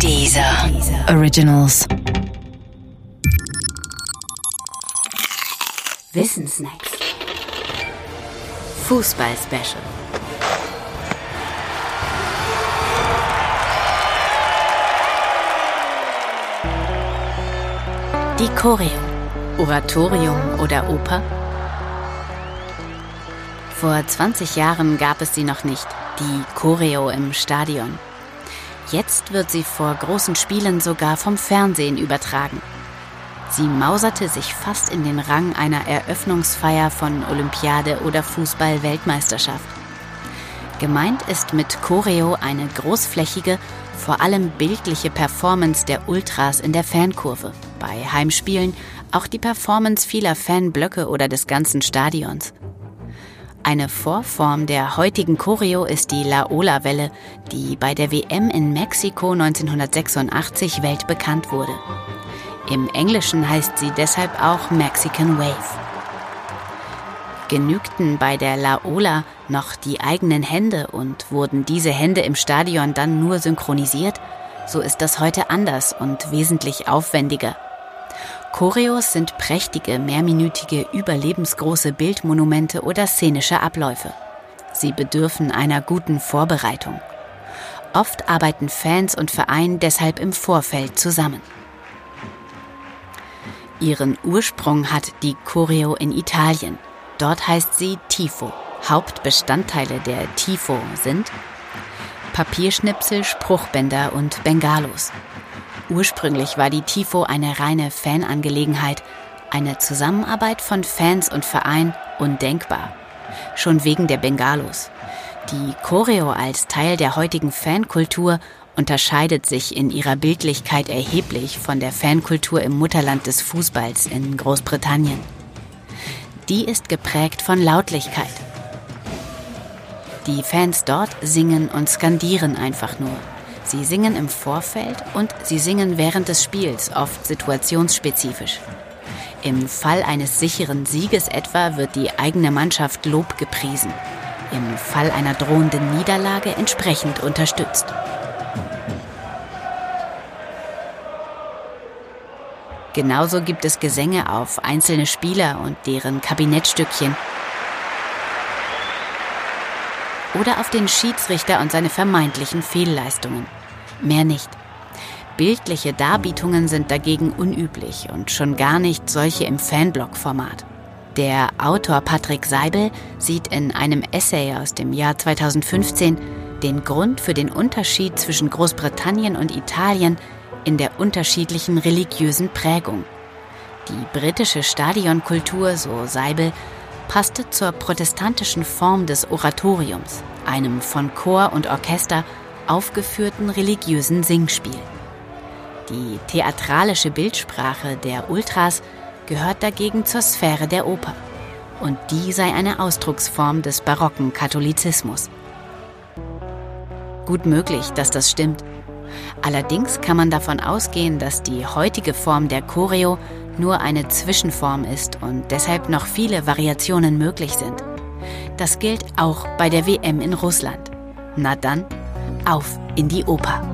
Dieser Originals. Wissensnacks. Fußball-Special. Die Choreo. Oratorium oder Oper? Vor 20 Jahren gab es sie noch nicht, die Choreo im Stadion. Jetzt wird sie vor großen Spielen sogar vom Fernsehen übertragen. Sie mauserte sich fast in den Rang einer Eröffnungsfeier von Olympiade oder Fußball-Weltmeisterschaft. Gemeint ist mit Choreo eine großflächige, vor allem bildliche Performance der Ultras in der Fankurve. Bei Heimspielen auch die Performance vieler Fanblöcke oder des ganzen Stadions. Eine Vorform der heutigen Choreo ist die Laola-Welle, die bei der WM in Mexiko 1986 weltbekannt wurde. Im Englischen heißt sie deshalb auch Mexican Wave. Genügten bei der Laola noch die eigenen Hände und wurden diese Hände im Stadion dann nur synchronisiert, so ist das heute anders und wesentlich aufwendiger. Choreos sind prächtige, mehrminütige, überlebensgroße Bildmonumente oder szenische Abläufe. Sie bedürfen einer guten Vorbereitung. Oft arbeiten Fans und Verein deshalb im Vorfeld zusammen. Ihren Ursprung hat die Choreo in Italien. Dort heißt sie Tifo. Hauptbestandteile der Tifo sind Papierschnipsel, Spruchbänder und Bengalos. Ursprünglich war die Tifo eine reine Fanangelegenheit, eine Zusammenarbeit von Fans und Verein undenkbar. Schon wegen der Bengalos. Die Choreo als Teil der heutigen Fankultur unterscheidet sich in ihrer Bildlichkeit erheblich von der Fankultur im Mutterland des Fußballs in Großbritannien. Die ist geprägt von Lautlichkeit. Die Fans dort singen und skandieren einfach nur. Sie singen im Vorfeld und sie singen während des Spiels, oft situationsspezifisch. Im Fall eines sicheren Sieges etwa wird die eigene Mannschaft Lob gepriesen, im Fall einer drohenden Niederlage entsprechend unterstützt. Genauso gibt es Gesänge auf einzelne Spieler und deren Kabinettstückchen oder auf den Schiedsrichter und seine vermeintlichen Fehlleistungen. Mehr nicht. Bildliche Darbietungen sind dagegen unüblich und schon gar nicht solche im Fanblog-Format. Der Autor Patrick Seibel sieht in einem Essay aus dem Jahr 2015 den Grund für den Unterschied zwischen Großbritannien und Italien in der unterschiedlichen religiösen Prägung. Die britische Stadionkultur, so Seibel, passte zur protestantischen Form des Oratoriums, einem von Chor und Orchester aufgeführten religiösen Singspiel. Die theatralische Bildsprache der Ultras gehört dagegen zur Sphäre der Oper. Und die sei eine Ausdrucksform des barocken Katholizismus. Gut möglich, dass das stimmt. Allerdings kann man davon ausgehen, dass die heutige Form der Choreo nur eine Zwischenform ist und deshalb noch viele Variationen möglich sind. Das gilt auch bei der WM in Russland. Na dann, auf in die Oper.